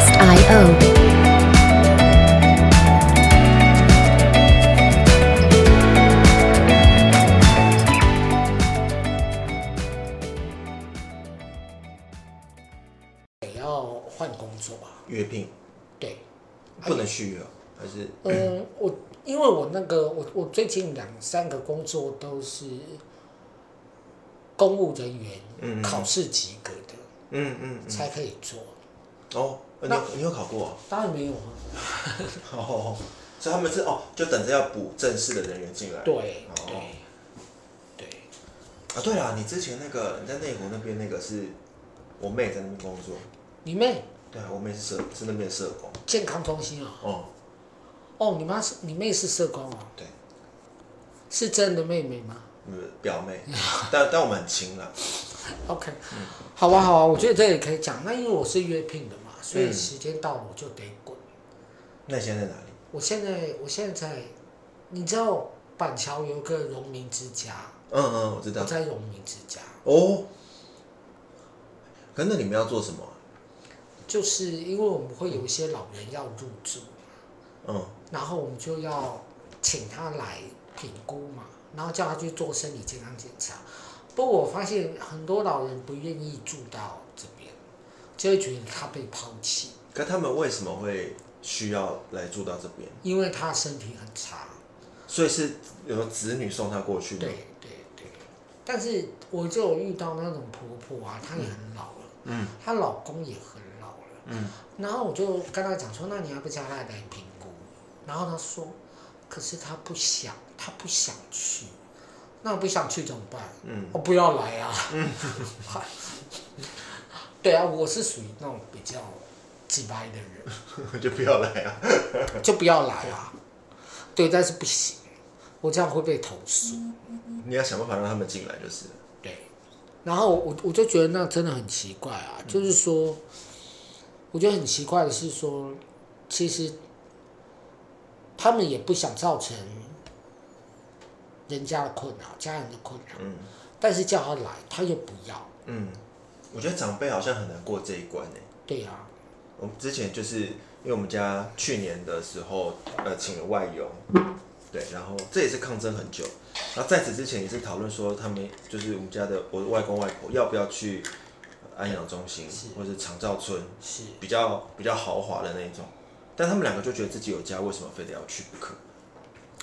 IO。也要换工作吧？约聘对，不能续约，还是？嗯，我因为我那个我我最近两三个工作都是公务人员，嗯嗯考试及格的，嗯嗯嗯才可以做。哦，你那有你有考过啊？当然没有啊。哦，所以他们是哦，就等着要补正式的人员进来。对哦对对，啊，对了，你之前那个你在内湖那边那个是我妹在那边工作，你妹对啊，我妹是社是那边的社工。健康中心啊？哦，哦，你妈是你妹是社工啊？对，是真的妹妹吗嗯，表妹，但但我们很亲啦。OK，好啊好啊，我觉得这也可以讲。那因为我是约聘的嘛，所以嗯时间到了我就得滚。那你现在在哪里？我现在我现在在，你知道板桥有个荣民之家，嗯嗯，我知道。我在荣民之家，哦，可是那你们要做什么啊？就是因为我们会有一些老人要入住，嗯，然后我们就要请他来评估嘛，然后叫他去做身体健康检查。不过我发现很多老人不愿意住到就会觉得他被抛弃，可他们为什么会需要来住到这边？因为他身体很差。所以是有子女送他过去的？对对对，但是我就有遇到那种婆婆啊，她也很老了，嗯她老公也很老了，嗯，然后我就跟她讲说，那你要不叫她来评估？然后她说，可是她不想，她不想去，那我不想去怎么办？嗯我不要来啊。对啊，我是属于那种比较直白的人，就不要来啊。就不要来啊。对，但是不行，我这样会被投诉。你要想办法让他们进来就是了。对，然后我我就觉得那真的很奇怪啊，就是说，我觉得很奇怪的是说，其实他们也不想造成人家的困扰、家人的困扰，嗯但是叫他来，他又不要。嗯，我觉得长辈好像很难过这一关呢。对啊，我们之前就是因为我们家去年的时候，呃，请了外佣，对，然后这也是抗争很久。然后在此之前也是讨论说，他们就是我们家的我的外公外婆要不要去安养中心是或者是长照村，是比较比较豪华的那种。但他们两个就觉得自己有家，为什么非得要去不可？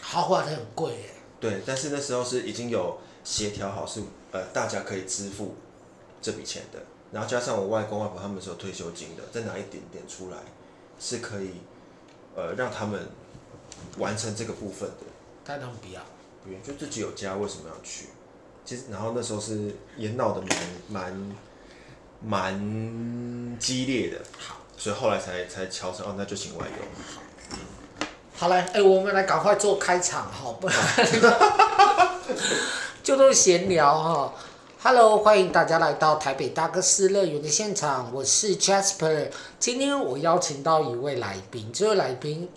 豪华的很贵耶。对，但是那时候是已经有协调好是，呃大家可以支付这笔钱的，然后加上我外公外婆他们是有退休金的，再拿一点点出来，是可以呃让他们完成这个部分的。但他们不要。不愿就自己有家，为什么要去？其实然后那时候是也闹得蛮蛮蛮激烈的，好，所以后来才才敲成哦，那就请外佣。好嘞，哎、我们来赶快做开场哈，不然 就都闲聊哈。Hello，欢迎大家来到台北大哥斯乐园的现场，我是 Jasper。今天我邀请到一位来宾，这位来宾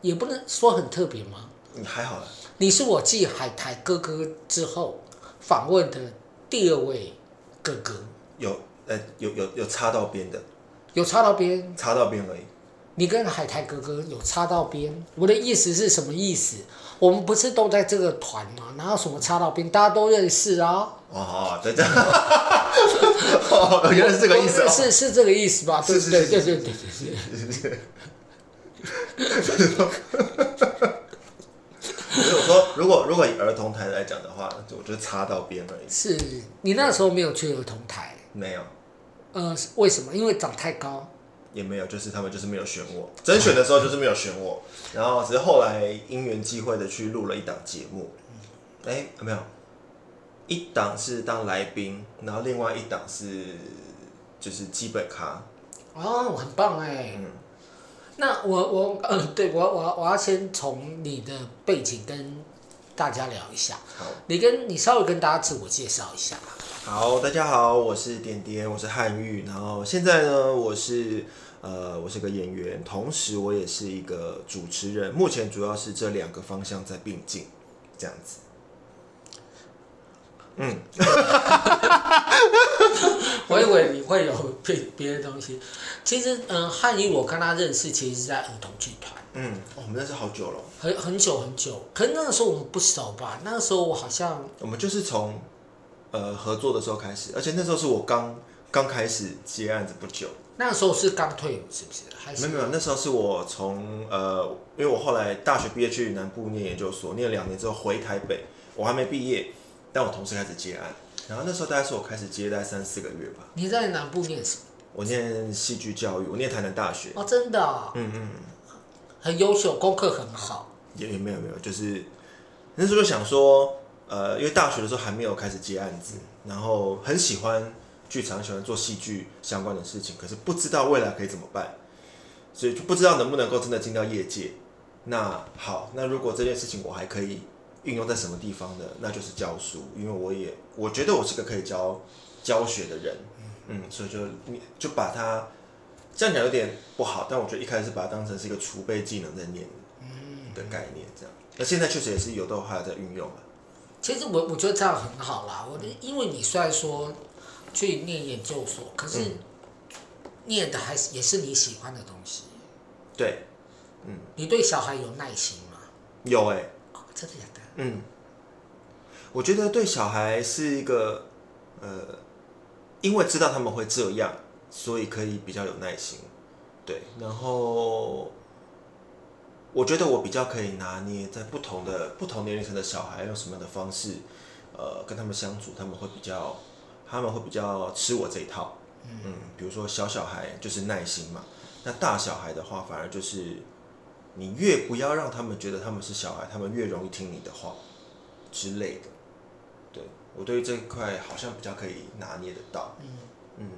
也不能说很特别吗？你还好啦，你是我继海苔哥哥之后访问的第二位哥哥，有呃有有有插到边的，有插到边？插到边而已。你跟海苔哥哥有插到边？我的意思是什么意思？我们不是都在这个团吗？哪有什么插到边？大家都认识啊。哦，好，对对。哦，原来是这个意思哦。是是这个意思吧？对是对对是是对对对。所以我说，如果如果以儿童台来讲的话，就我就插到边而已。是你那时候没有去儿童台，没有，呃，为什么？因为长太高。也没有，就是他们就是没有选我，甄选的时候就是没有选我，然后只是后来因缘际会的去录了一档节目，哎，没有，一档是当来宾，然后另外一档是就是基本咖，哦，很棒哎。嗯，那我我呃，对我我我要先从你的背景跟大家聊一下。好。你跟你稍微跟大家自我介绍一下。好，大家好，我是点点，我是汉玉，然后现在呢，我是呃，我是个演员，同时我也是一个主持人，目前主要是这两个方向在并进，这样子。嗯，我以为你会有别别的东西。其实，嗯，汉语我跟他认识，其实是在儿童剧团。嗯，我们认识好久了，很很久很久。可是那个时候我们不熟吧？那个时候我好像我们就是从呃合作的时候开始，而且那时候是我刚刚开始接案子不久。那个时候是刚退伍，是不是？还是没有没有，那时候是我从呃，因为我后来大学毕业去南部念研究所，念了两年之后回台北，我还没毕业，但我同时开始接案。然后那时候大概是我开始接待三四个月吧。你在南部念什么？我念戏剧教育，我念台南大学。哦，真的、哦？嗯嗯。很优秀，功课很好。也也没有没有，就是那时候就想说，呃，因为大学的时候还没有开始接案子，然后很喜欢剧场，喜欢做戏剧相关的事情，可是不知道未来可以怎么办，所以就不知道能不能够真的进到业界。那好，那如果这件事情我还可以运用在什么地方呢？那就是教书，因为我也我觉得我是个可以教教学的人，嗯，所以就就把它。这样讲有点不好，但我觉得一开始把它当成是一个储备技能在念的概念，这样。那现在确实也是有的话在运用。其实我我觉得这样很好啦，我因为你虽然说去念研究所，可是念的还是也是你喜欢的东西。对，嗯。你对小孩有耐心吗？有哎、欸。哦，真的假的？嗯。我觉得对小孩是一个呃，因为知道他们会这样。所以可以比较有耐心，对，然后我觉得我比较可以拿捏在不同的不同年龄层的小孩用什么样的方式，呃，跟他们相处，他们会比较他们会比较吃我这一套，嗯，比如说小小孩就是耐心嘛，那大小孩的话反而就是你越不要让他们觉得他们是小孩，他们越容易听你的话之类的，对，我对于这一块好像比较可以拿捏得到，嗯。嗯。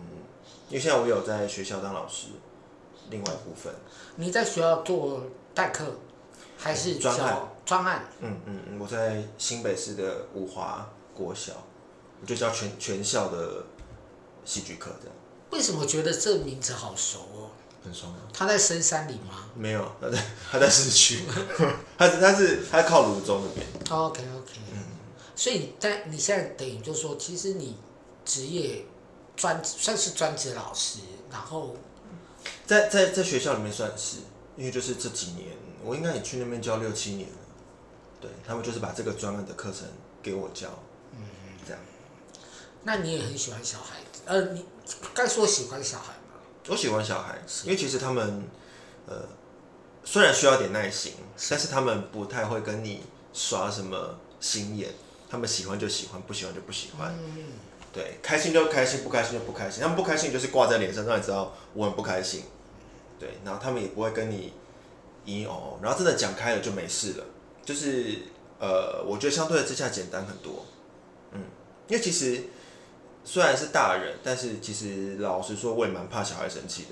因为现在我有在学校当老师，另外一部分。你在学校做代课，还是专案？专案。嗯嗯嗯，我在新北市的五华国小，我就教全全校的戏剧课这样。为什么觉得这名字好熟哦？很熟吗？他在深山里吗？没有，他在他在市区，他是他是他靠芦洲那边。OK OK。嗯。所以你在你现在等于就是说，其实你职业。专算是专职老师，然后在在在学校里面算是，因为就是这几年，我应该也去那边教六七年了，对，他们就是把这个专门的课程给我教，嗯，这样。那你也很喜欢小孩子，呃，你该说喜欢小孩吗？我喜欢小孩，因为其实他们，呃，虽然需要点耐心，但是他们不太会跟你耍什么心眼，他们喜欢就喜欢，不喜欢就不喜欢。嗯。对，开心就开心，不开心就不开心。他们不开心就是挂在脸上，让你知道我很不开心。对，然后他们也不会跟你咦哦，然后真的讲开了就没事了。就是呃，我觉得相对之下简单很多。嗯，因为其实虽然是大人，但是其实老实说，我也蛮怕小孩生气的。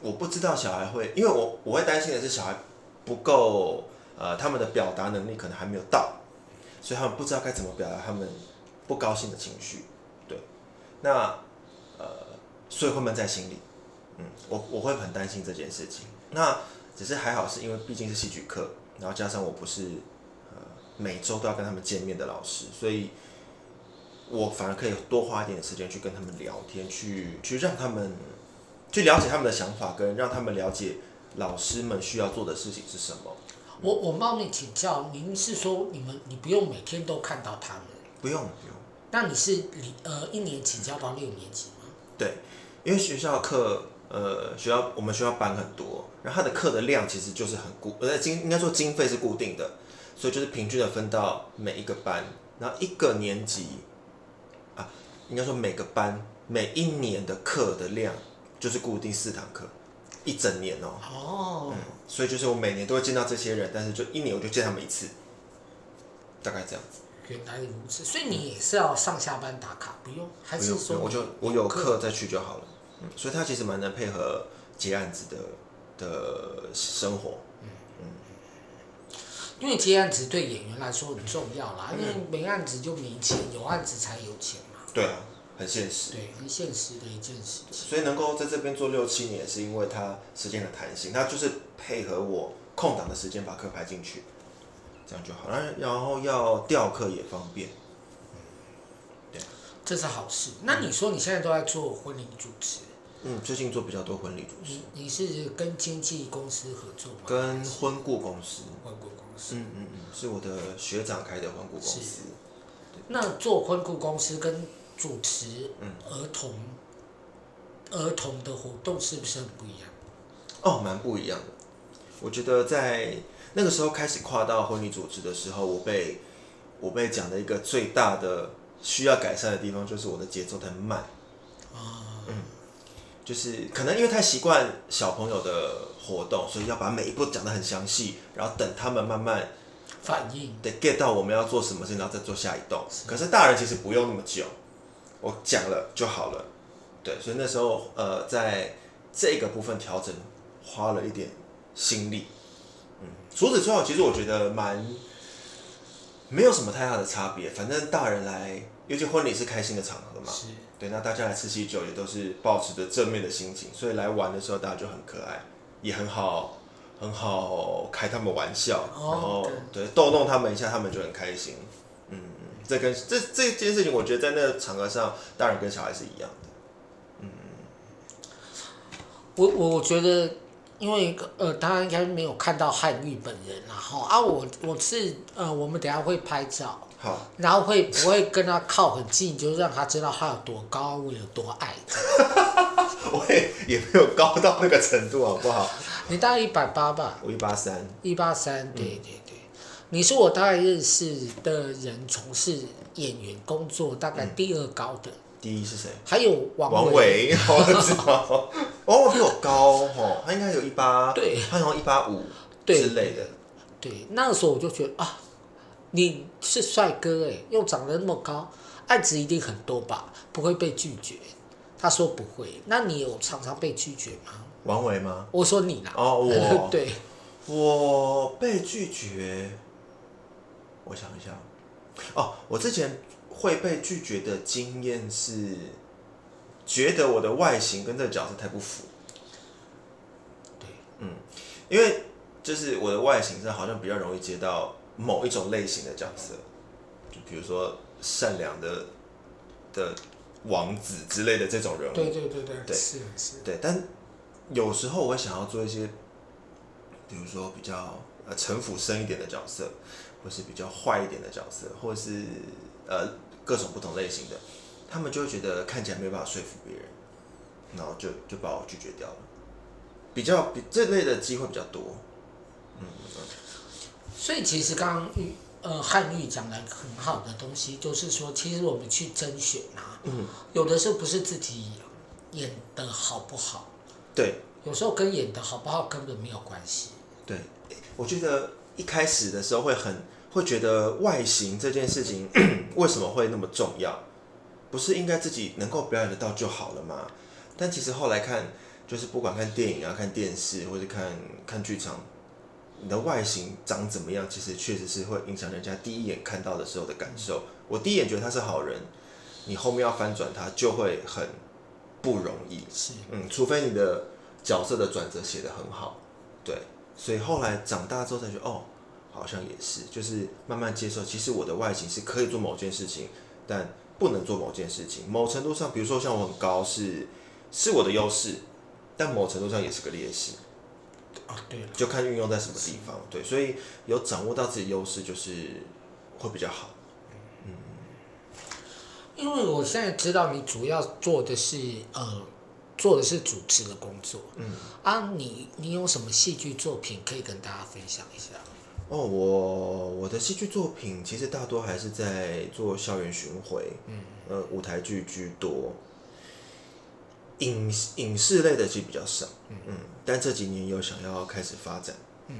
我不知道小孩会，因为我我会担心的是小孩不够，呃，他们的表达能力可能还没有到，所以他们不知道该怎么表达他们。不高兴的情绪，对，那呃，所以会闷在心里，嗯，我我会很担心这件事情。那只是还好，是因为毕竟是戏剧课，然后加上我不是呃每周都要跟他们见面的老师，所以我反而可以多花一点时间去跟他们聊天，去去让他们去了解他们的想法，跟让他们了解老师们需要做的事情是什么。我我冒昧请教，您是说你们你不用每天都看到他们？不用不用。那你是呃一年级教到六年级吗？对，因为学校课呃学校我们学校班很多，然后他的课的量其实就是很固，呃经应该说经费是固定的，所以就是平均的分到每一个班，然后一个年级啊，应该说每个班每一年的课的量就是固定四堂课，一整年哦。哦。嗯，所以就是我每年都会见到这些人，但是就一年我就见他们一次，大概这样子。原来如此，所以你也是要上下班打卡，不用，还是说我就我有课再去就好了。嗯，所以他其实蛮能配合接案子的的生活。嗯嗯，因为接案子对演员来说很重要啦，因为没案子就没钱，有案子才有钱嘛。对啊，很现实。对，很现实的一件事情。所以能够在这边做六七年，是因为他时间的弹性，他就是配合我空档的时间把课排进去。这样就好，然后要调课也方便，这是好事。那你说你现在都在做婚礼主持？嗯，最近做比较多婚礼主持。你你是跟经纪公司合作吗？跟婚顾公司。婚顾公司。嗯嗯嗯，是我的学长开的婚顾公司。那做婚顾公司跟主持儿童、嗯、儿童的活动是不是很不一样？哦，蛮不一样的。我觉得在那个时候开始跨到婚礼主持的时候，我被我被讲的一个最大的需要改善的地方，就是我的节奏太慢。啊。就是可能因为太习惯小朋友的活动，所以要把每一步讲得很详细，然后等他们慢慢反应，得 get 到我们要做什么事情，然后再做下一动。可是大人其实不用那么久，我讲了就好了。对，所以那时候呃，在这个部分调整花了一点心力。嗯，除此之外，其实我觉得蛮没有什么太大的差别。反正大人来，尤其婚礼是开心的场合嘛。对，那大家来吃喜酒也都是保持着正面的心情，所以来玩的时候大家就很可爱，也很好，很好开他们玩笑，然后对逗弄他们一下，他们就很开心。嗯，这跟这这件事情，我觉得在那个场合上，大人跟小孩是一样的。嗯，我我觉得，因为呃，大家应该没有看到汉玉本人，然后啊，我我是呃，我们等下会拍照。好，然后会不会跟他靠很近，就让他知道他有多高，我有多矮。我也也没有高到那个程度，好不好？你大概一百八吧？我一八三。一八三，对对对。你是我大概认识的人，从事演员工作大概第二高的。第一是谁？还有王王伟，我知道。王伟比我高哦，他应该有一八，对，他好像一八五之类的。对，那个时候我就觉得啊。你是帅哥哎，又长得那么高，案子一定很多吧？不会被拒绝。他说不会。那你有常常被拒绝吗？王维吗？我说你啦。哦，我。对。我被拒绝。我想一下。哦，我之前会被拒绝的经验是，觉得我的外形跟这个角色太不符。对。嗯，因为就是我的外形上好像比较容易接到。某一种类型的角色，就比如说善良的的王子之类的这种人物。对对对对，对是是。对，但有时候我会想要做一些，比如说比较呃城府深一点的角色，或是比较坏一点的角色，或是呃各种不同类型的，他们就会觉得看起来没有办法说服别人，然后就就把我拒绝掉了。比较比这类的机会比较多，嗯。所以其实刚刚玉呃汉玉讲的很好的东西，就是说，其实我们去甄选啊，嗯，有的时候不是自己演的好不好，对，有时候跟演的好不好根本没有关系。对，我觉得一开始的时候会很会觉得外形这件事情 为什么会那么重要？不是应该自己能够表演得到就好了吗？但其实后来看，就是不管看电影啊、看电视或者看看剧场。你的外形长怎么样，其实确实是会影响人家第一眼看到的时候的感受。我第一眼觉得他是好人，你后面要翻转他就会很不容易。是，嗯，除非你的角色的转折写得很好，对。所以后来长大之后才觉得，哦，好像也是，就是慢慢接受，其实我的外形是可以做某件事情，但不能做某件事情。某程度上，比如说像我很高是是我的优势，但某程度上也是个劣势。啊，对了，就看运用在什么地方，对，所以有掌握到自己优势就是会比较好。嗯，因为我现在知道你主要做的是呃，做的是主持的工作。嗯，啊，你你有什么戏剧作品可以跟大家分享一下？哦，我我的戏剧作品其实大多还是在做校园巡回，嗯，呃，舞台剧居多。影影视类的其实比较少，嗯嗯，但这几年有想要开始发展，嗯，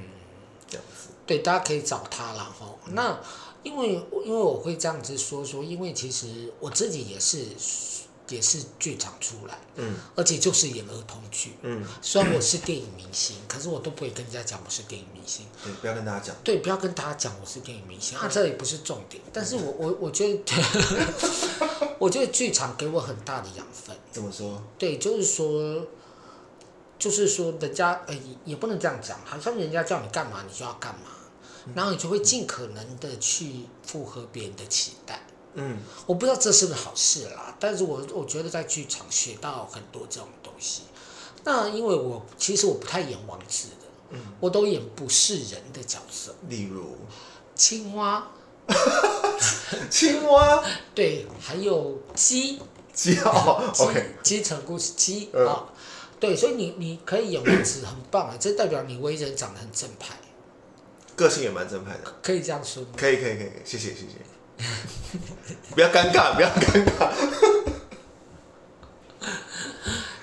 这样子。对，大家可以找他了哈。那因为因为我会这样子说说，因为其实我自己也是也是剧场出来，嗯，而且就是演儿童剧，嗯，虽然我是电影明星，可是我都不会跟人家讲我是电影明星，对，不要跟大家讲，对，不要跟大家讲我是电影明星，啊，这也不是重点，但是我我我觉得。我觉得剧场给我很大的养分。怎么说？对，就是说，就是说，人家呃，也不能这样讲，好像人家叫你干嘛，你就要干嘛，然后你就会尽可能的去符合别人的期待。嗯，我不知道这是不是好事啦，但是我我觉得在剧场学到很多这种东西。那因为我其实我不太演王子的，嗯，我都演不是人的角色，例如？青蛙，青蛙，对，还有鸡，鸡哦，OK，鸡成故事鸡啊、哦，对，所以你你可以演王子，很棒啊，这代表你为人长得很正派，个性也蛮正派的，可以这样说吗？可以可以可以，谢谢谢谢，不要尴尬，不要尴尬。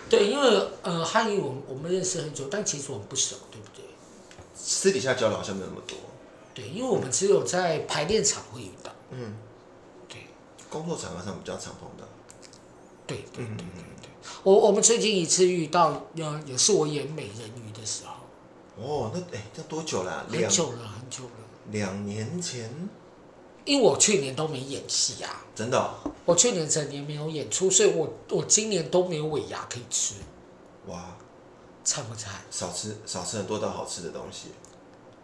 对，因为呃，汉语我们我们认识很久，但其实我们不熟，对不对？私底下交流好像没有那么多。对，因为我们只有在排练场会遇到。嗯。对。工作场合上比较常碰到。对对对对对。我我们最近一次遇到，呃，也是我演美人鱼的时候。哦，那哎，这多久了啊？很久了，很久了。两年前。因为我去年都没演戏啊。真的、哦。我去年整年没有演出，所以我我今年都没有尾牙可以吃。哇，惨不惨？少吃少吃很多道好吃的东西。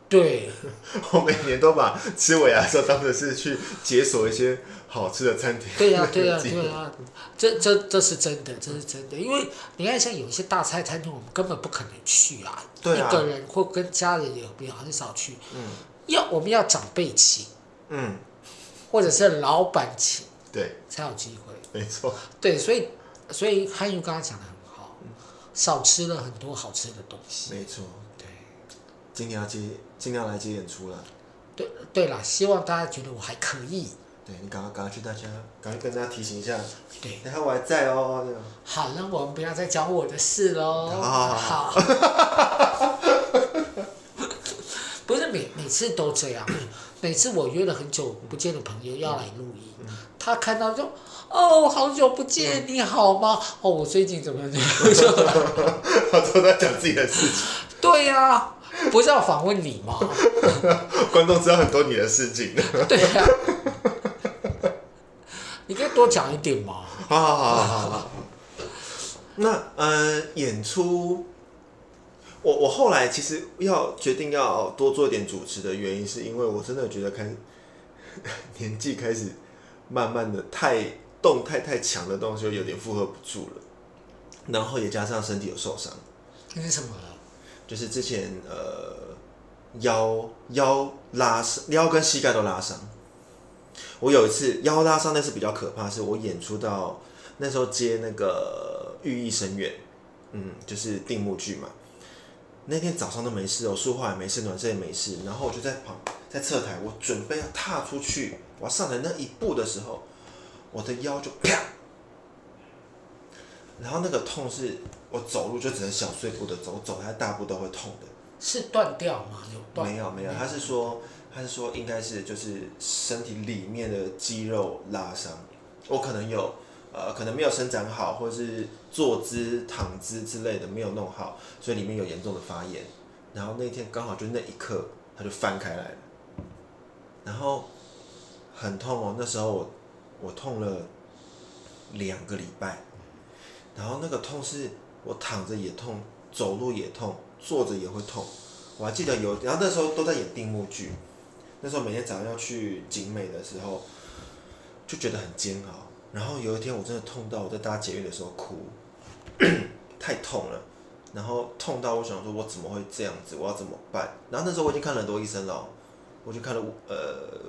对。我每年都把吃尾牙的时候当成是去解锁一些好吃的餐厅。对呀、啊、对呀、啊、对呀、啊，这这这是真的，这是真的。因为你看，像有一些大菜餐厅，我们根本不可能去啊。对啊。一个人或跟家人也也很少去。嗯。要我们要长辈请。嗯。或者是老板请。对，才有机会。没错。对，所以，所以汉语刚刚讲的很好，少吃了很多好吃的东西。没错。对。今天要接，今天要来接演出了。对对啦，希望大家觉得我还可以。对，你赶快赶快去大家，赶快跟大家提醒一下。对。然后我还在哦。好了，我们不要再讲我的事喽。好好好。好 不是每每次都这样。每次我约了很久不见的朋友要来录音，嗯、他看到就，哦，好久不见，嗯、你好吗？哦，我最近怎么样？他都在讲自己的事情。对呀、啊，不是要访问你吗？观众知道很多你的事情。对呀、啊。你可以多讲一点嘛？好好好好好好。那呃，演出。我我后来其实要决定要多做一点主持的原因，是因为我真的觉得开 年纪开始慢慢的太动态太强的东西，有点负荷不住了。然后也加上身体有受伤。那是什么？就是之前呃腰腰拉伤，腰跟膝盖都拉伤。我有一次腰拉伤，那是比较可怕，是我演出到那时候接那个《寓意深远》，嗯，就是定目剧嘛。那天早上都没事哦，说话也没事，暖身也没事。然后我就在旁，在侧台，我准备要踏出去，我要上台那一步的时候，我的腰就啪，然后那个痛是，我走路就只能小碎步的走，走台大步都会痛的。是断掉吗？有断？没有没有，他是说，他是说应该是就是身体里面的肌肉拉伤，我可能有。呃，可能没有伸展好，或者是坐姿、躺姿之类的没有弄好，所以里面有严重的发炎。然后那天刚好就那一刻，它就翻开来了，然后很痛哦。那时候我我痛了两个礼拜，然后那个痛是我躺着也痛，走路也痛，坐着也会痛。我还记得有，然后那时候都在演定目剧，那时候每天早上要去景美的时候，就觉得很煎熬。然后有一天我真的痛到我在搭捷运的时候哭，太痛了，然后痛到我想说，我怎么会这样子？我要怎么办？然后那时候我已经看了很多医生了，我去看了呃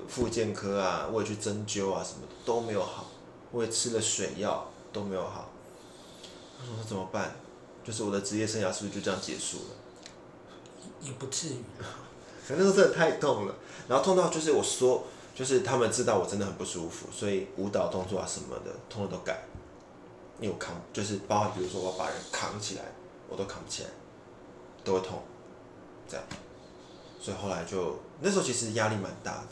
复健科啊，我也去针灸啊，什么都没有好，我也吃了水药都没有好。我说怎么办？就是我的职业生涯是不是就这样结束了？也不至于，反正那时候真的太痛了，然后痛到就是我说。就是他们知道我真的很不舒服，所以舞蹈动作啊什么的，通通都改。因为我扛，就是包括比如说我把人扛起来，我都扛不起来，都会痛，这样。所以后来就那时候其实压力蛮大的。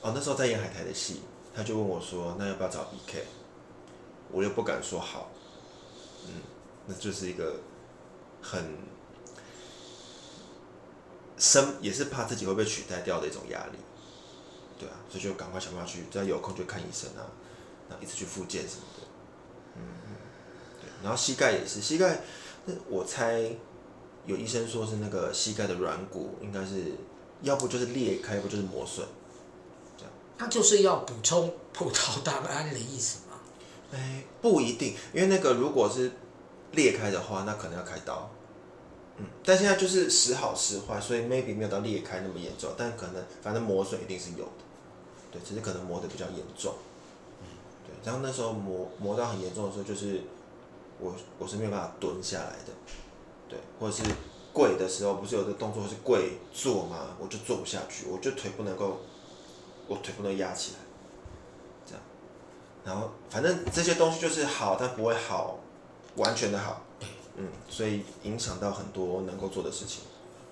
哦，那时候在演海苔的戏，他就问我说：“那要不要找 BK？” 我又不敢说好，嗯，那就是一个很深，也是怕自己会被取代掉的一种压力。对啊，所以就赶快想办法去，只要有空就看医生啊，然后一直去复健什么的，嗯嗯，对，然后膝盖也是，膝盖，那我猜有医生说是那个膝盖的软骨应该是，要不就是裂开，要不就是磨损，这样，那就是要补充葡萄糖胺的意思吗？哎，不一定，因为那个如果是裂开的话，那可能要开刀。嗯，但现在就是时好时坏，所以 maybe 没有到裂开那么严重，但可能反正磨损一定是有的。对，只是可能磨得比较严重。嗯，对，然后那时候磨磨到很严重的时候，就是我我是没有办法蹲下来的，对，或者是跪的时候，不是有的动作是跪坐吗？我就坐不下去，我就腿不能够，我腿不能压起来，这样。然后反正这些东西就是好，但不会好，完全的好。嗯，所以影响到很多能够做的事情。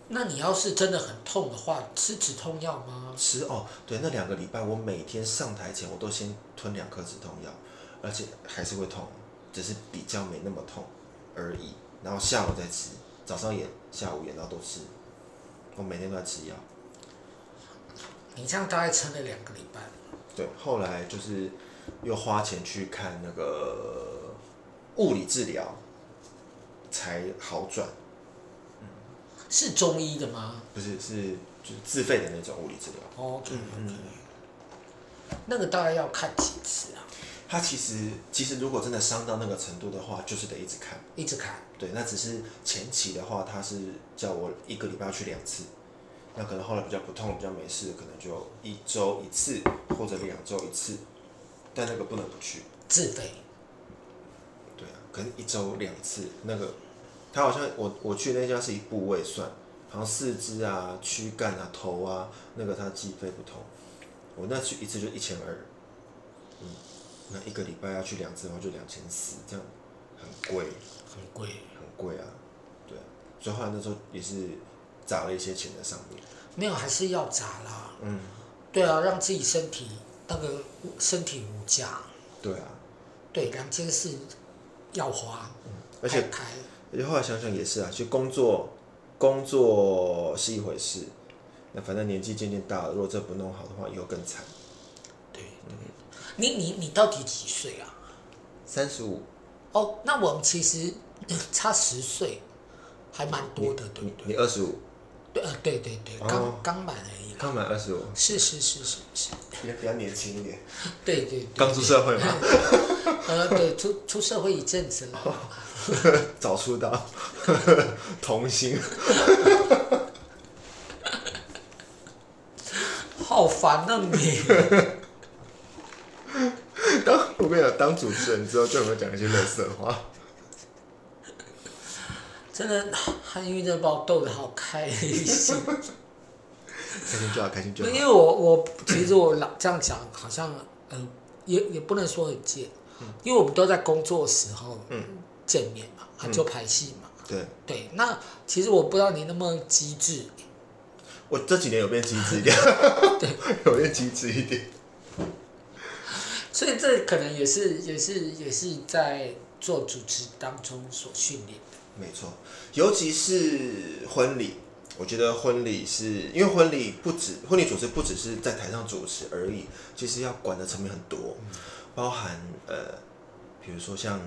那你要是真的很痛的话，吃止痛药吗？吃哦，对，那两个礼拜我每天上台前我都先吞两颗止痛药，而且还是会痛，只是比较没那么痛而已。然后下午再吃，早上也，下午也，然后都吃。我每天都在吃药。你这样大概撑了两个礼拜。对，后来就是又花钱去看那个物理治疗。才好转，嗯，是中医的吗？不是，是就是自费的那种物理治疗。哦，嗯嗯，那个大概要看几次啊？他其实其实如果真的伤到那个程度的话，就是得一直看，一直看。对，那只是前期的话，他是叫我一个礼拜要去两次，那可能后来比较不痛，比较没事，可能就一周一次或者两周一次，但那个不能不去。自费。对啊，可能一周两次那个。他好像我我去那家是以部位算，好像四肢啊、躯干啊、头啊，那个他计费不同。我那去一次就一千二，嗯，那一个礼拜要去两次的话就两千四，这样很贵，很贵，很贵啊，对，所以后来那时候也是砸了一些钱在上面。没有，还是要砸啦。嗯，对啊，让自己身体那个身体无价。对啊。对，两千四要花，嗯，而且开。而且后来想想也是啊，其实工作，工作是一回事，那反正年纪渐渐大了，如果这不弄好的话，以后更惨。对，嗯，你你你到底几岁啊？三十五。哦，那我们其实 差十岁，还蛮多的，对不对？你二十五。对，呃，对对对，刚刚满而已。刚满二十五。是是是是是。也比较年轻一点。对对。刚出社会嘛。呃，对，出出社会一阵子了。早出道，童星，好烦啊你！当我跟你讲，当主持人之后就有没有讲一些垃圾话？真的，韩愈真的把我逗得好开心。开心就好，开心就好。因为我我其实我老这样讲，好像嗯、呃，也也不能说很贱，嗯、因为我们都在工作的时候，嗯。见面嘛，啊，就拍戏嘛。嗯、对对，那其实我不知道你那么机智。我这几年有变机智一点。对，有变机智一点。所以这可能也是也是也是在做主持当中所训练的。没错，尤其是婚礼，我觉得婚礼是因为婚礼不止婚礼主持不只是在台上主持而已，其实要管的层面很多，嗯、包含呃，比如说像。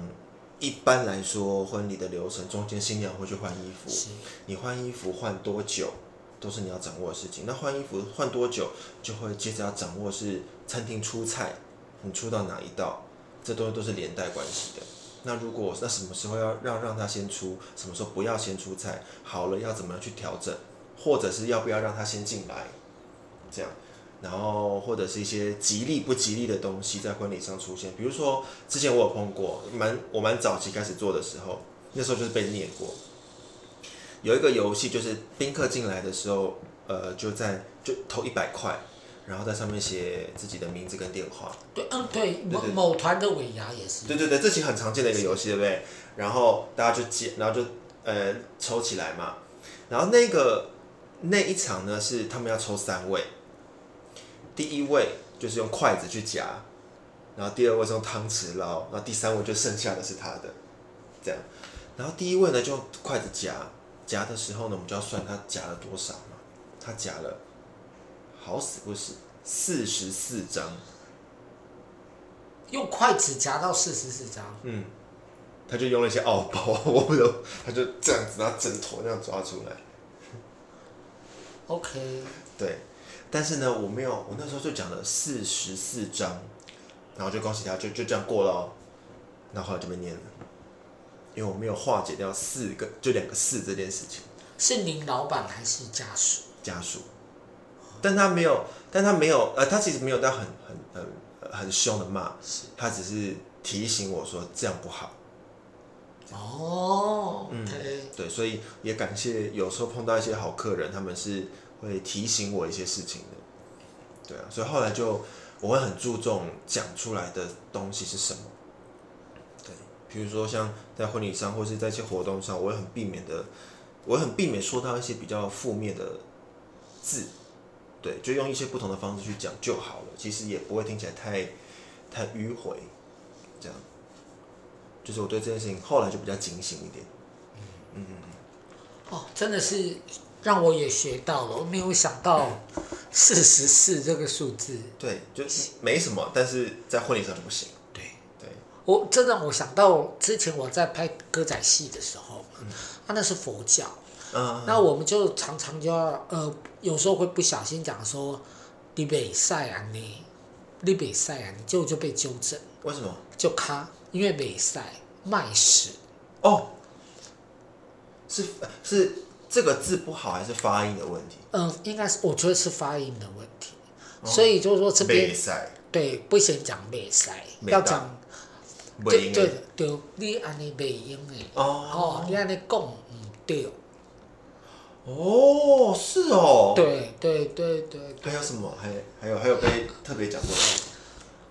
一般来说，婚礼的流程中间新娘会去换衣服，你换衣服换多久，都是你要掌握的事情。那换衣服换多久，就会接着要掌握是餐厅出菜，你出到哪一道，这都都是连带关系的。那如果那什么时候要让让他先出，什么时候不要先出菜，好了要怎么样去调整，或者是要不要让他先进来，这样。然后或者是一些吉利不吉利的东西在婚礼上出现，比如说之前我有碰过，蛮我蛮早期开始做的时候，那时候就是被念过。有一个游戏就是宾客进来的时候，呃，就在就投一百块，然后在上面写自己的名字跟电话。对，嗯，对，某某团的尾牙也是。对对对，这其实很常见的一个游戏，对不对？然后大家就接，然后就呃抽起来嘛，然后那个那一场呢是他们要抽三位。第一位就是用筷子去夹，然后第二位是用汤匙捞，然后第三位就剩下的是他的，这样。然后第一位呢就用筷子夹，夹的时候呢我们就要算他夹了多少嘛。他夹了，好死不死，四十四张。用筷子夹到四十四张。嗯，他就用了一些奥包，我不懂，他就这样子拿枕头那样抓出来。OK。对。但是呢，我没有，我那时候就讲了四十四章，然后就恭喜他，就就这样过了哦。然后后来就没念了，因为我没有化解掉四个，就两个四这件事情。是您老板还是家属？家属，但他没有，但他没有，呃，他其实没有到很很很很凶的骂，他只是提醒我说这样不好。哦，嗯.对，所以也感谢有时候碰到一些好客人，他们是会提醒我一些事情的，对啊，所以后来就我会很注重讲出来的东西是什么，对，比如说像在婚礼上或是在一些活动上，我会很避免的，我会很避免说到一些比较负面的字，对，就用一些不同的方式去讲就好了，其实也不会听起来太太迂回，这样。就是我对这件事情后来就比较警醒一点，嗯嗯。哦，真的是让我也学到了，我没有想到四十四这个数字。对，就是没什么，但是在婚礼上就不行。对对，我真的我想到之前我在拍歌仔戏的时候，嗯，啊，那是佛教，嗯，那我们就常常就要呃，有时候会不小心讲说你北赛啊你，你北赛啊你，就就被纠正。为什么？就卡。因为北赛卖屎哦，是是这个字不好还是发音的问题？嗯，应该是我觉得是发音的问题，哦、所以就是说这边对不先讲美赛，要讲对对对，你安尼袂用的。哦，哦，你安尼讲唔对。哦，是哦，对对对对，还有什么？还还有还有被特别讲过？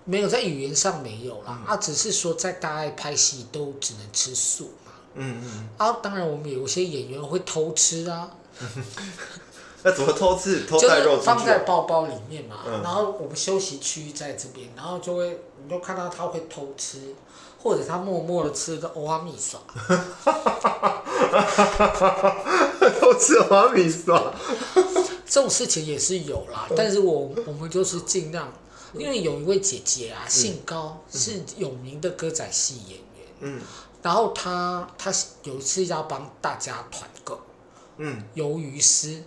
没有在语言上没有啦，嗯、啊，只是说在大爱拍戏都只能吃素。嘛。嗯嗯。啊，当然我们有些演员会偷吃啊。那怎么偷吃？偷带肉？放在包包里面嘛。嗯、然后我们休息区在这边，然后就会你就看到他会偷吃，或者他默默的吃个欧阿米耍。偷吃欧阿米耍。这种事情也是有啦，但是我我们就是尽量。因为有一位姐姐啊，姓高，嗯、是有名的歌仔戏演员。嗯，然后他他有一次要帮大家团购，嗯，鱿鱼丝，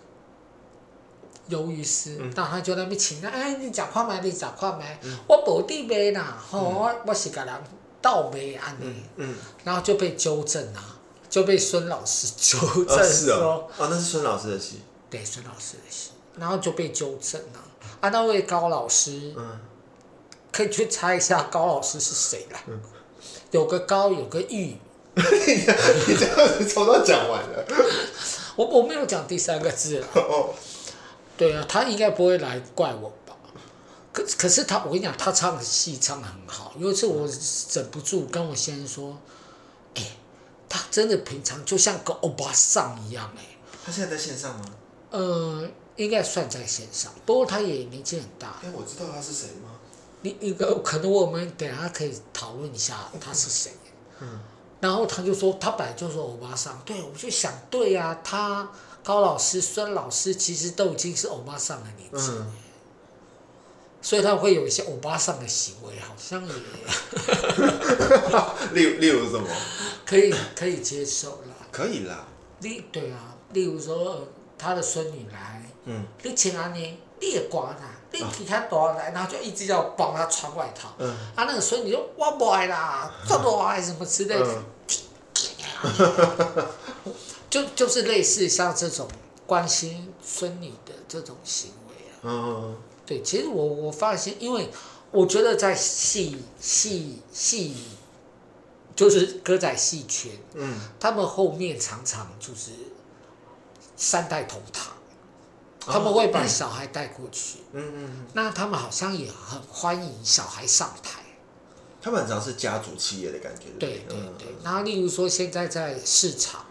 鱿鱼丝，那他就在那边请，哎，你讲话没？你讲话没？嗯、我不地卖啦，吼、嗯，我我是个人倒卖安尼，嗯，然后就被纠正啊，就被孙老师纠正是哦，啊，那是孙老师的戏，对，孙老师的戏，然后就被纠正了。啊，那位高老师，嗯，可以去猜一下高老师是谁啦？嗯，有个高，有个玉。你这样子从头讲完了。我我没有讲第三个字了。哦。对啊，他应该不会来怪我吧？可可是他，我跟你讲，他唱的戏唱的很好。有一次我忍不住跟我先生说：“哎、欸，他真的平常就像个欧巴桑一样哎、欸。”他现在在线上吗？嗯。应该算在线上，不过他也年纪很大。哎，我知道他是谁吗？你一个可能我们等下可以讨论一下他是谁。嗯。然后他就说，他本来就说欧巴桑，对，我就想，对呀、啊，他高老师、孙老师其实都已经是欧巴桑的年纪，嗯、所以他会有一些欧巴桑的行为，好像也。例例如什么？可以可以接受啦。可以啦。例对啊，例如说他的孙女来。嗯，你请安尼，你也管啦，你体态大来，然后就一直要帮他穿外套。嗯，啊，那个孙女就我不爱啦，这么爱什么之类的。嗯、就就是类似像这种关心孙女的这种行为啊。嗯，对，其实我我发现，因为我觉得在戏戏戏，就是歌仔戏圈，嗯，他们后面常常就是三代同堂。他们会把小孩带过去，嗯嗯，嗯那他们好像也很欢迎小孩上台。他们好像是家族企业的感觉，对对对。然后例如说现在在市场，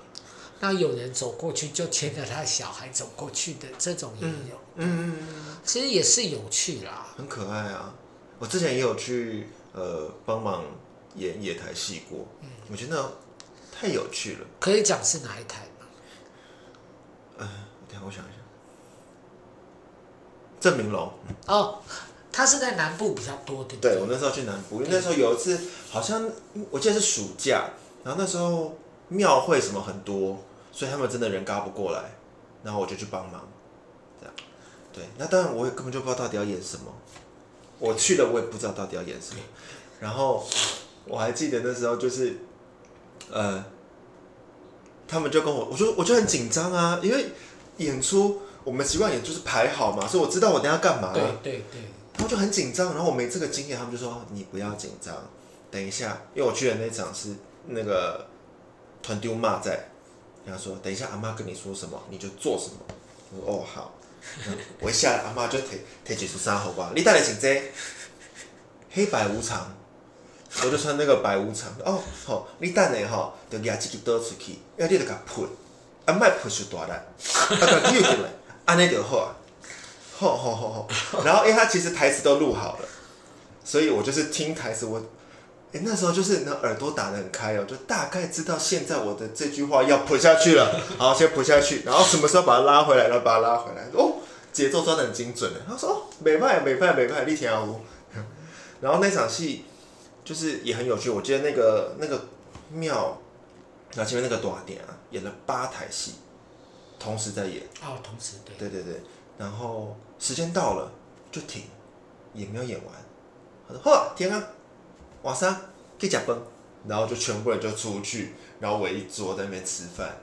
那有人走过去就牵着他小孩走过去的这种也有，嗯嗯嗯，其实也是有趣啦，很可爱啊。我之前也有去呃帮忙演野台戏过，嗯，我觉得太有趣了。可以讲是哪一台吗？嗯、呃，等下我想一下。郑明龙哦，他是在南部比较多的。对，我那时候去南部，因为那时候有一次好像我记得是暑假，然后那时候庙会什么很多，所以他们真的人嘎不过来，然后我就去帮忙，这样。对，那当然我也根本就不知道到底要演什么，我去了我也不知道到底要演什么，然后我还记得那时候就是，呃，他们就跟我，我就我就很紧张啊，因为演出我们习惯也就是排好嘛，所以我知道我等下干嘛。对对对。他们就很紧张，然后我没这个经验，他们就说你不要紧张，等一下，因为我去的那场是那个团丢妈在，然后说等一下阿妈跟你说什么你就做什么。我说哦好，我一下来阿妈就提提几束衫好吧，你带来请这黑白无常，我就穿那个白无常哦好，你等下吼就拿这个倒出去，要你就给它喷，啊莫喷太大力，啊给它扭起来，安尼就好啊。吼吼吼吼！然后因为他其实台词都录好了，所以我就是听台词。我哎那时候就是那耳朵打得很开哦，就大概知道现在我的这句话要扑下去了。好，先扑下去，然后什么时候把它拉回来，然后把它拉回来。哦，节奏抓得很精准的。他说哦，美派美派美派，立田阿 然后那场戏就是也很有趣。我记得那个那个庙，然后前面那个大点啊，演了八台戏，同时在演。哦，同时对。对对对，然后。时间到了就停，也没有演完。他说：“好，停啊，晚上可以吃饭。”然后就全部人就出去，然后围一桌在那边吃饭。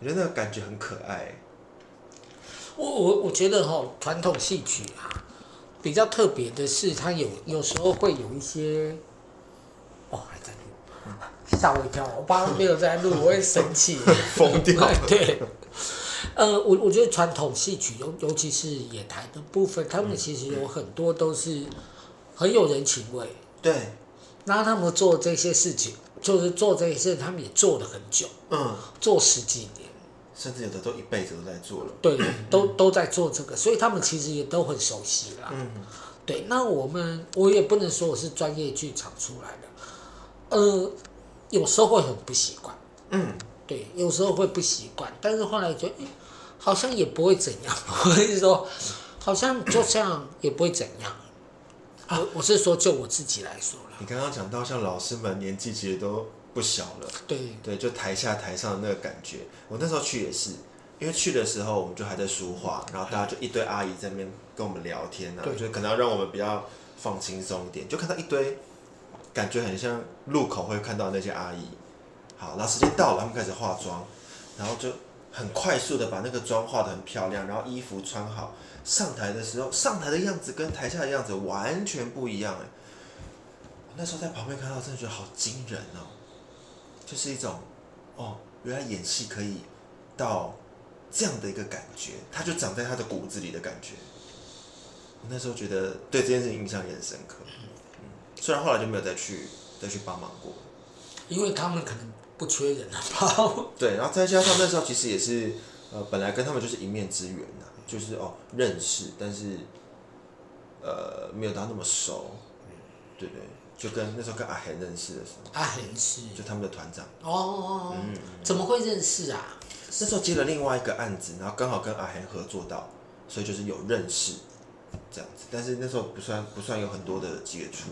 我觉得那个感觉很可爱。我我我觉得哈，传统戏曲啊，比较特别的是，它有有时候会有一些，哦，还在录，吓我一跳！我爸没有在录，我会生气，疯掉。对。呃，我我觉得传统戏曲，尤尤其是野台的部分，他们其实有很多都是很有人情味。对。然后他们做这些事情，就是做这些事，他们也做了很久。嗯。做十几年。甚至有的都一辈子都在做了。对，都都在做这个，所以他们其实也都很熟悉啦。嗯。对，那我们我也不能说我是专业剧场出来的，呃，有时候会很不习惯。嗯。对，有时候会不习惯，但是后来觉得，好像也不会怎样。我跟你说，好像就这样也不会怎样。我我是说，就我自己来说了。你刚刚讲到，像老师们年纪其实都不小了。对对，就台下台上的那个感觉。我那时候去也是，因为去的时候我们就还在书画，然后大家就一堆阿姨在那边跟我们聊天啊，就可能要让我们比较放轻松一点，就看到一堆，感觉很像路口会看到那些阿姨。好，然后时间到了，他们开始化妆，然后就很快速的把那个妆化得很漂亮，然后衣服穿好，上台的时候，上台的样子跟台下的样子完全不一样哎。我那时候在旁边看到，真的觉得好惊人哦，就是一种，哦，原来演戏可以到这样的一个感觉，他就长在他的骨子里的感觉。我那时候觉得对这件事印象也很深刻，嗯，虽然后来就没有再去再去帮忙过，因为他们可能。不缺人啊，对，然后再加上那时候其实也是，呃，本来跟他们就是一面之缘呐，就是哦认识，但是，呃，没有到那么熟，对对，就跟那时候跟阿恒认识的时候，阿恒是，就他们的团长，哦，嗯，怎么会认识啊？那时候接了另外一个案子，然后刚好跟阿恒合作到，所以就是有认识，这样子，但是那时候不算不算有很多的接触，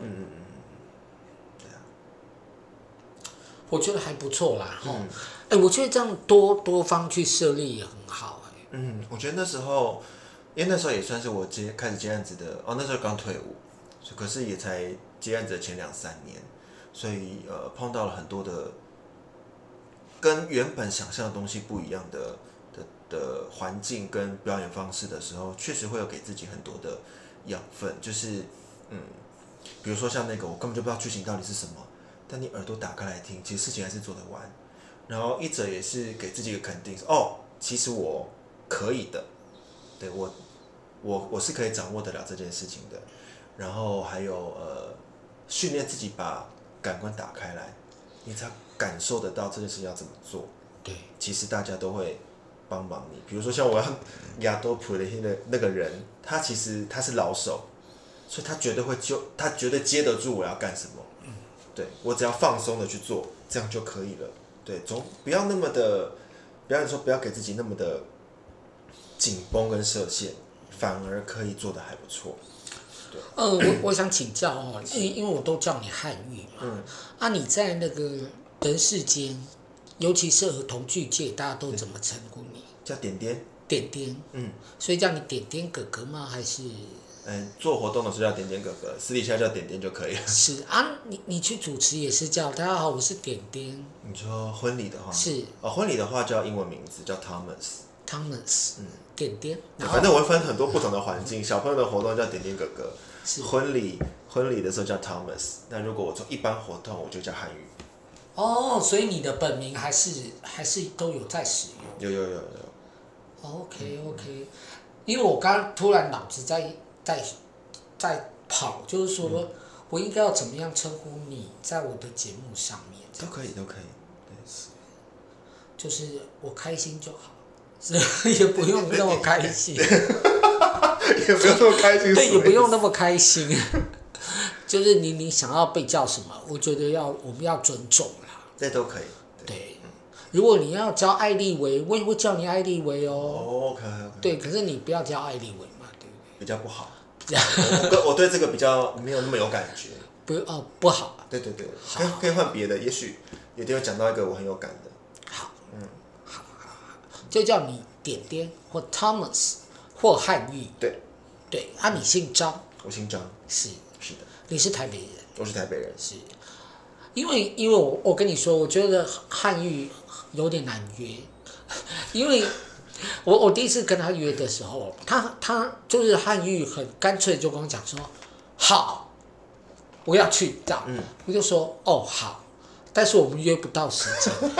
嗯嗯嗯。我觉得还不错啦，哈、嗯，哎、欸，我觉得这样多多方去设立也很好，哎，嗯，我觉得那时候，因为那时候也算是我接开始接案子的，哦，那时候刚退伍，可是也才接案子的前两三年，所以呃，碰到了很多的跟原本想象的东西不一样的的的环境跟表演方式的时候，确实会有给自己很多的养分，就是嗯，比如说像那个，我根本就不知道剧情到底是什么。但你耳朵打开来听，其实事情还是做得完。然后一者也是给自己一个肯定，哦，其实我可以的，对我，我我是可以掌握得了这件事情的。然后还有呃，训练自己把感官打开来，你才感受得到这件事情要怎么做。对，其实大家都会帮忙你。比如说像我要亚多普的那那个人，他其实他是老手，所以他绝对会就他绝对接得住我要干什么。对，我只要放松的去做，这样就可以了。对，总不要那么的，不要说不要给自己那么的紧绷跟设限，反而可以做的还不错。对，呃，我我想请教哦，因因为我都叫你汉玉嘛，嗯，啊，你在那个人世间，尤其是儿童剧界，大家都怎么称呼你？叫点点。点点，嗯，所以叫你点点哥哥吗？还是？嗯，做活动的时候叫点点哥哥，私底下叫点点就可以了。是啊，你你去主持也是叫大家好，我是点点。你说婚礼的话是哦，婚礼的话叫英文名字叫 Thomas。Thomas，嗯，点点。反正我会分很多不同的环境，小朋友的活动叫点点哥哥，是婚礼婚礼的时候叫 Thomas。那如果我做一般活动，我就叫汉语。哦，所以你的本名还是还是都有在使用？有有有有。OK OK，因为我刚刚突然脑子在。在在跑，就是说，嗯、我应该要怎么样称呼你，在我的节目上面？都可以，都可以，对，是。就是我开心就好，是也不用那么开心，也不用那么开心，对，也不用那么开心。就是你你想要被叫什么？我觉得要我们要尊重啦。这都可以。对，对如果你要叫艾丽维，我也会叫你艾丽维哦。Oh, OK OK。对，可是你不要叫艾丽维嘛，对不对？比较不好。我我对这个比较没有那么有感觉。不哦，不好。对对对，可以可以换别的，也许有天会讲到一个我很有感的。好，嗯，好，好，好，就叫你点点或 Thomas 或汉玉。对，对，啊，你姓张。我姓张。是是的。你是台北人。我是台北人。是，因为因为我我跟你说，我觉得汉玉有点难约，因为。我我第一次跟他约的时候，他他就是汉语很干脆就跟我讲说，好，我要去这样，嗯、我就说哦好，但是我们约不到时间。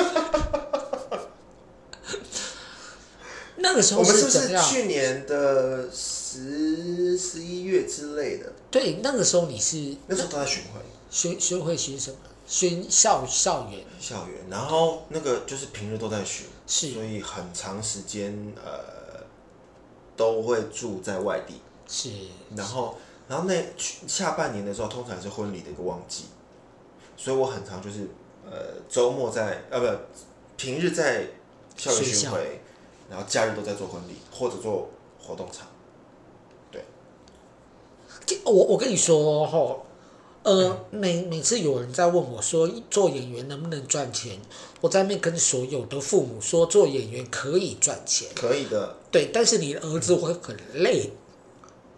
那个时候是怎样？我们是不是去年的十十一月之类的？对，那个时候你是那时候都在巡回，巡巡回巡什么？巡校校园。校园，然后那个就是平日都在巡。是。所以很长时间呃都会住在外地，是，然后然后那下半年的时候，通常是婚礼的一个旺季，所以我很常就是呃周末在呃不平日在校园巡回，然后假日都在做婚礼或者做活动场，对，我我跟你说哈。呃，每每次有人在问我说做演员能不能赚钱，我在那跟所有的父母说做演员可以赚钱，可以的。对，但是你的儿子会很累。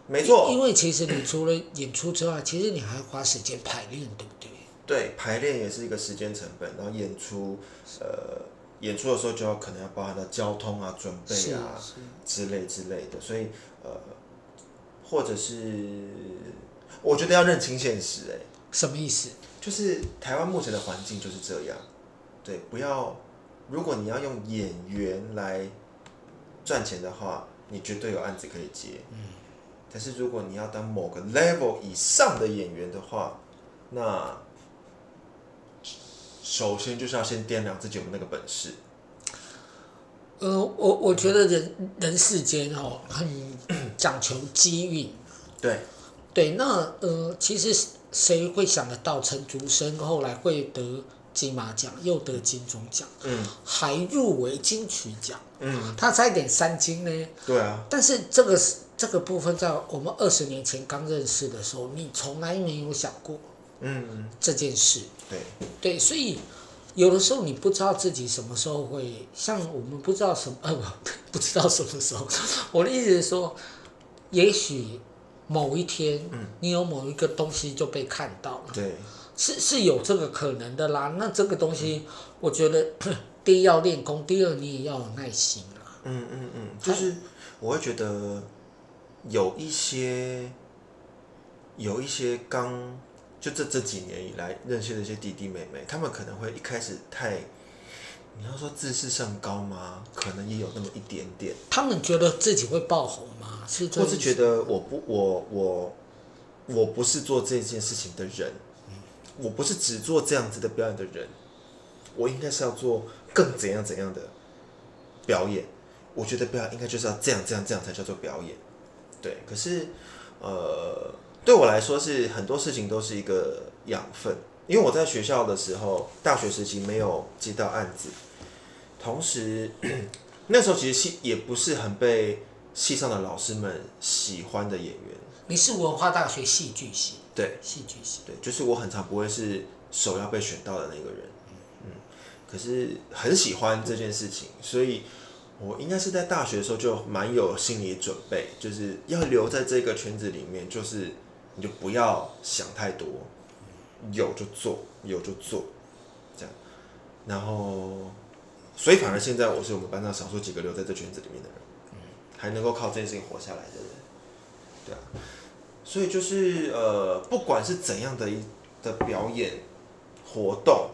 没错。因为其实你除了演出之外，其实你还要花时间排练，对不对？对，排练也是一个时间成本，然后演出，呃，演出的时候就要可能要包含到交通啊、准备啊之类之类的，所以呃，或者是。我觉得要认清现实，哎，什么意思？就是台湾目前的环境就是这样，对，不要，如果你要用演员来赚钱的话，你绝对有案子可以接，嗯，但是如果你要当某个 level 以上的演员的话，那首先就是要先掂量自己有没有那个本事。呃，我我觉得人人世间哦，很讲求机运，对。对，那呃，其实谁会想得到陈竹生后来会得金马奖，又得金钟奖，嗯，还入围金曲奖，嗯，他差一点三金呢。对啊。但是这个这个部分，在我们二十年前刚认识的时候，你从来没有想过，嗯，这件事。对。对，所以有的时候你不知道自己什么时候会，像我们不知道什么，呃，不，不知道什么时候。我的意思是说，也许。某一天，你有某一个东西就被看到了，对，是是有这个可能的啦。那这个东西，我觉得 第一要练功，第二你也要有耐心啦。嗯嗯嗯，就是我会觉得有一些有一些刚就这这几年以来认识的一些弟弟妹妹，他们可能会一开始太。你要说自视甚高吗？可能也有那么一点点。他们觉得自己会爆红吗？是，或是觉得我不，我我我不是做这件事情的人，嗯，我不是只做这样子的表演的人，我应该是要做更怎样怎样的表演。我觉得表演应该就是要这样这样这样才叫做表演。对，可是呃，对我来说是很多事情都是一个养分。因为我在学校的时候，大学时期没有接到案子，同时 那时候其实戏也不是很被系上的老师们喜欢的演员。你是文化大学戏剧系？对，戏剧系。对，就是我很常不会是首要被选到的那个人。嗯，可是很喜欢这件事情，所以我应该是在大学的时候就蛮有心理准备，就是要留在这个圈子里面，就是你就不要想太多，有就做，有就做，这样。然后，所以反而现在我是我们班上少数几个留在这圈子里面的人，还能够靠这件事情活下来的人，对啊。所以就是呃，不管是怎样的一的表演活动，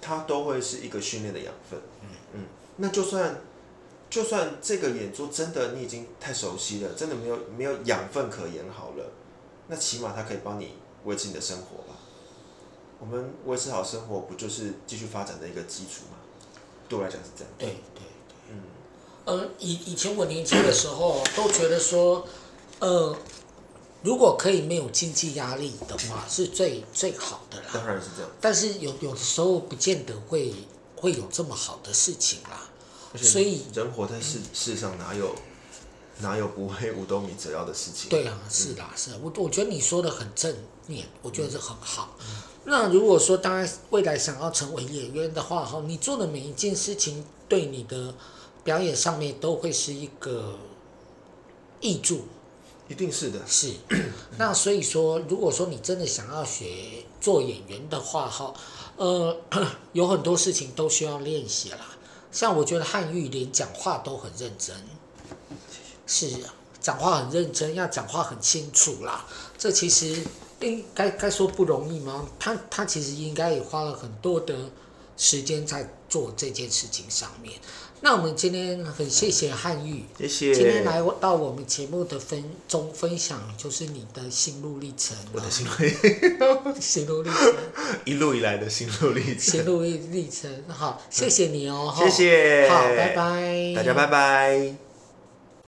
它都会是一个训练的养分，嗯嗯。那就算，就算这个演出真的你已经太熟悉了，真的没有没有养分可言好了，那起码它可以帮你维持你的生活吧。我们维持好生活，不就是继续发展的一个基础吗？对我来讲是这样。对对对，嗯。呃，以以前我年轻的时候都觉得说，呃，如果可以没有经济压力的话，是最最好的啦。当然是这样。但是有有的时候不见得会会有这么好的事情啦。所以人活在世世上，哪有哪有不会五斗米折腰的事情？对啊，是啦，是啦。我我觉得你说的很正面，我觉得这很好。那如果说大家未来想要成为演员的话，哈，你做的每一件事情对你的表演上面都会是一个益助。一定是的。是。那所以说，如果说你真的想要学做演员的话，哈，呃，有很多事情都需要练习啦。像我觉得汉玉连讲话都很认真，是讲话很认真，要讲话很清楚啦。这其实应该该说不容易吗？他他其实应该也花了很多的时间在做这件事情上面。那我们今天很谢谢汉玉，谢谢。今天来到我们节目的分中分享，就是你的心路历程。我的心路历程，心路历程，一路以来的心路历程。心路历程，好，谢谢你哦，谢谢，好，拜拜，大家拜拜。